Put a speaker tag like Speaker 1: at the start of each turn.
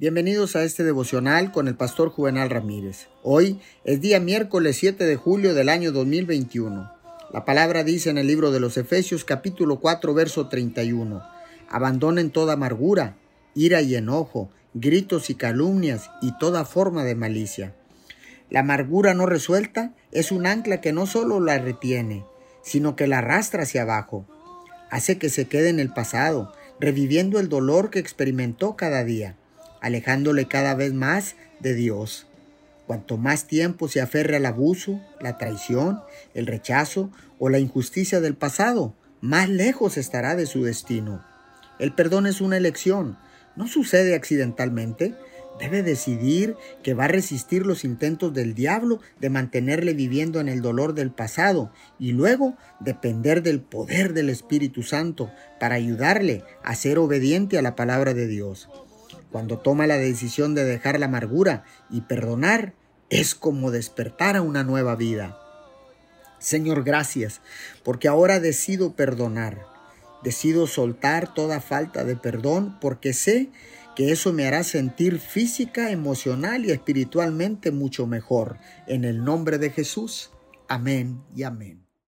Speaker 1: Bienvenidos a este devocional con el pastor Juvenal Ramírez. Hoy es día miércoles 7 de julio del año 2021. La palabra dice en el libro de los Efesios capítulo 4 verso 31. Abandonen toda amargura, ira y enojo, gritos y calumnias y toda forma de malicia. La amargura no resuelta es un ancla que no solo la retiene, sino que la arrastra hacia abajo. Hace que se quede en el pasado, reviviendo el dolor que experimentó cada día alejándole cada vez más de Dios. Cuanto más tiempo se aferre al abuso, la traición, el rechazo o la injusticia del pasado, más lejos estará de su destino. El perdón es una elección, no sucede accidentalmente. Debe decidir que va a resistir los intentos del diablo de mantenerle viviendo en el dolor del pasado y luego depender del poder del Espíritu Santo para ayudarle a ser obediente a la palabra de Dios. Cuando toma la decisión de dejar la amargura y perdonar, es como despertar a una nueva vida. Señor, gracias, porque ahora decido perdonar. Decido soltar toda falta de perdón porque sé que eso me hará sentir física, emocional y espiritualmente mucho mejor. En el nombre de Jesús. Amén y amén.